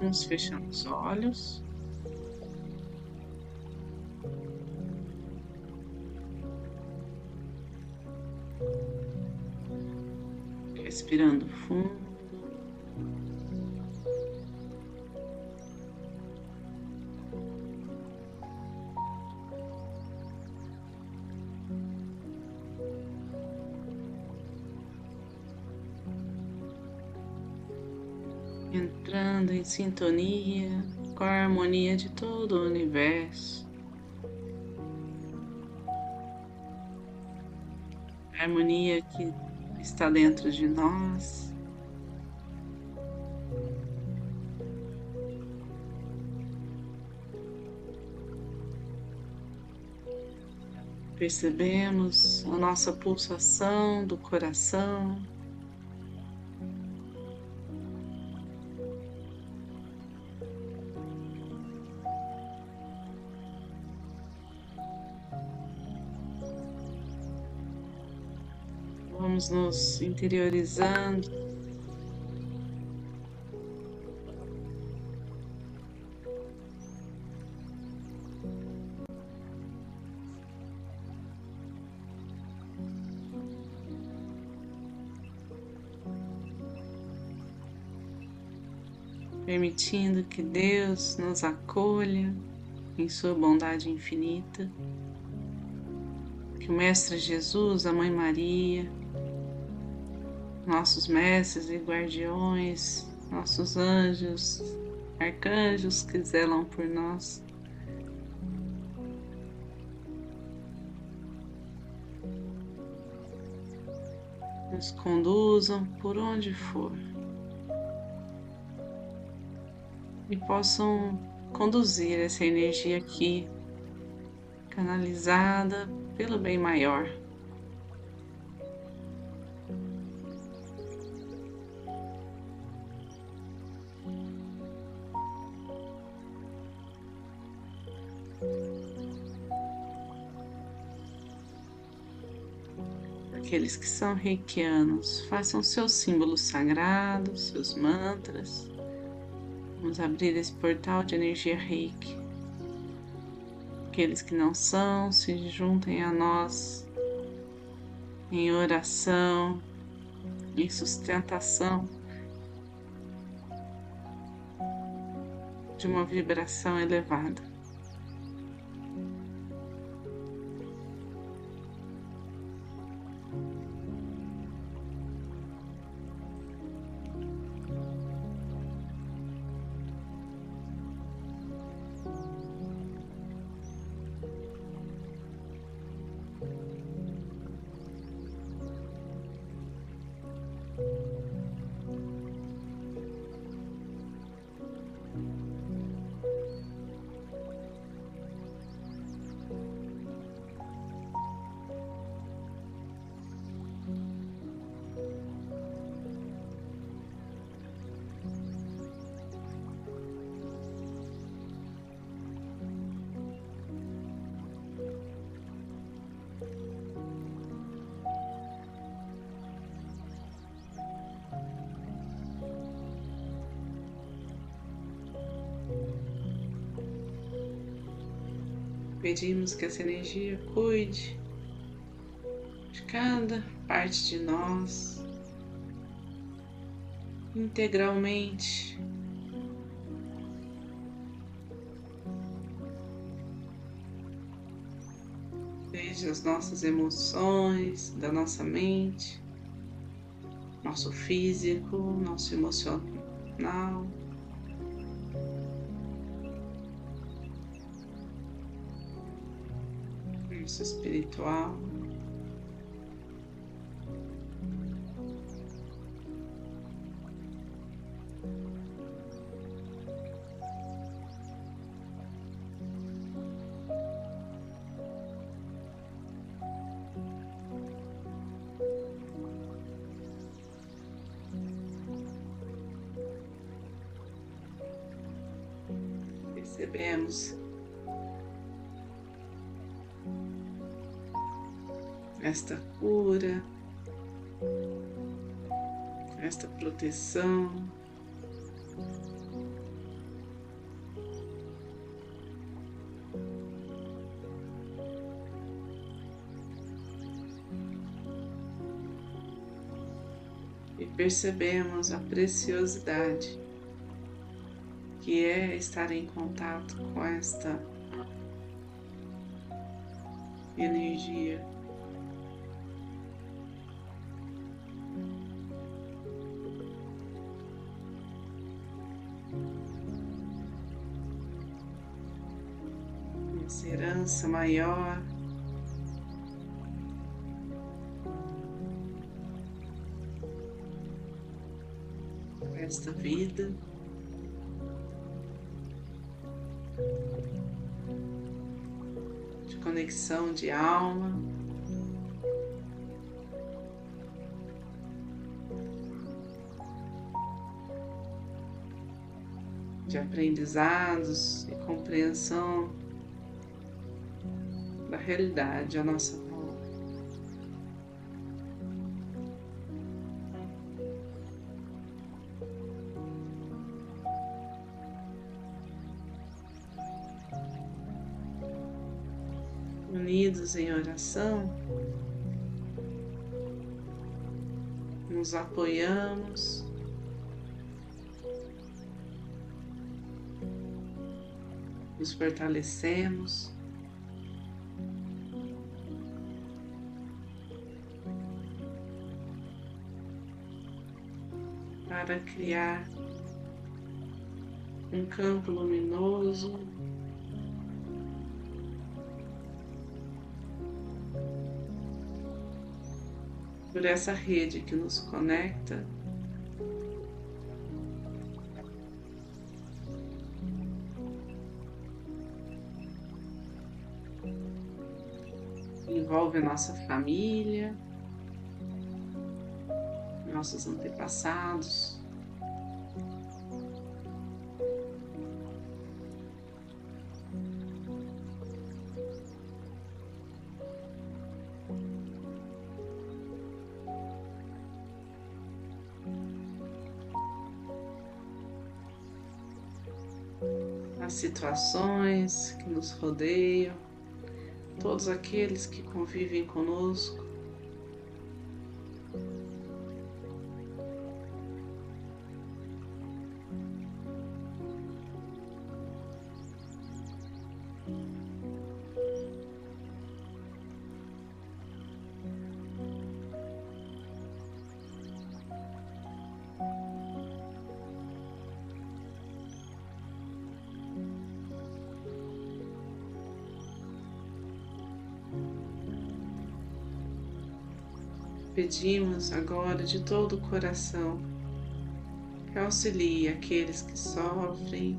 Vamos fechando os olhos. Respirando fundo. Entrando em sintonia com a harmonia de todo o universo. A harmonia que está dentro de nós. Percebemos a nossa pulsação do coração. Vamos nos interiorizando. Permitindo que Deus nos acolha em Sua bondade infinita, que o Mestre Jesus, a Mãe Maria, nossos mestres e guardiões, nossos anjos, arcanjos que zelam por nós. Nos conduzam por onde for e possam conduzir essa energia aqui, canalizada pelo bem maior. Aqueles que são reikianos, façam seus símbolos sagrados, seus mantras. Vamos abrir esse portal de energia reiki. Aqueles que não são, se juntem a nós em oração, em sustentação de uma vibração elevada. Pedimos que essa energia cuide de cada parte de nós integralmente. Desde as nossas emoções, da nossa mente, nosso físico, nosso emocional. Espiritual. Percebemos esta cura, esta proteção. E percebemos a preciosidade que é estar em contato com esta energia. Essa herança maior esta vida. De conexão de alma. De aprendizados e compreensão realidade à nossa unidos em oração, nos apoiamos. Nos fortalecemos. Para criar um campo luminoso por essa rede que nos conecta. Envolve a nossa família, nossos antepassados. Situações que nos rodeiam, todos aqueles que convivem conosco. Pedimos agora de todo o coração que auxilie aqueles que sofrem,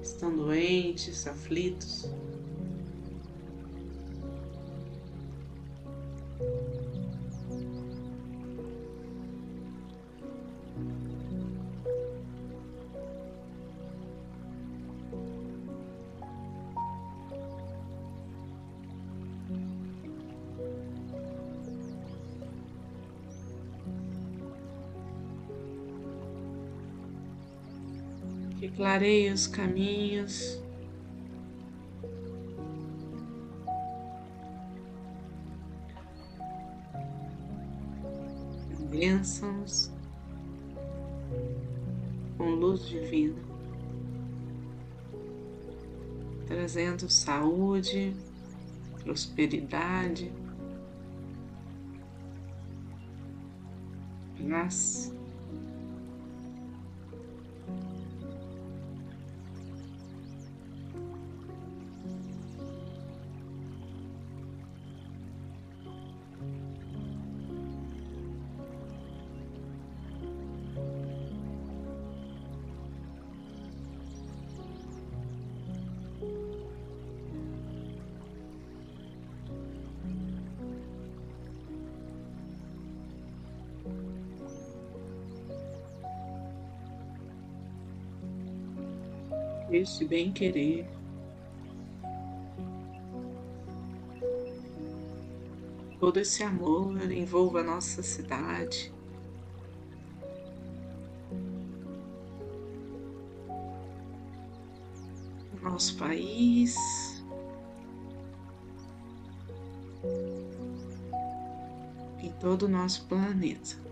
estão doentes, aflitos. Que os caminhos. Bênçãos com luz divina, trazendo saúde, prosperidade, paz. Esse bem-querer. Todo esse amor envolva a nossa cidade. Nosso país. E todo o nosso planeta.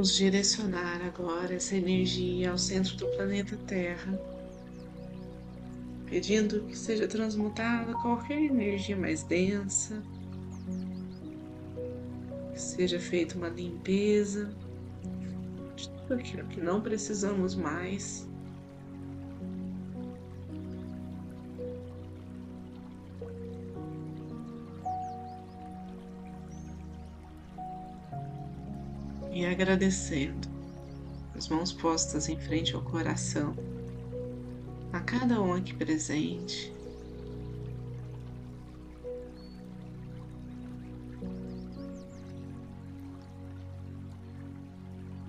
Vamos direcionar agora essa energia ao centro do planeta Terra, pedindo que seja transmutada qualquer energia mais densa, que seja feita uma limpeza de tudo aquilo que não precisamos mais. E agradecendo, as mãos postas em frente ao coração, a cada um aqui presente.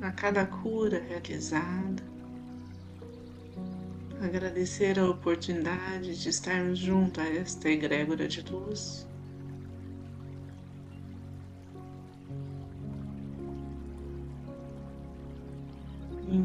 A cada cura realizada, agradecer a oportunidade de estarmos junto a esta egrégora de luz.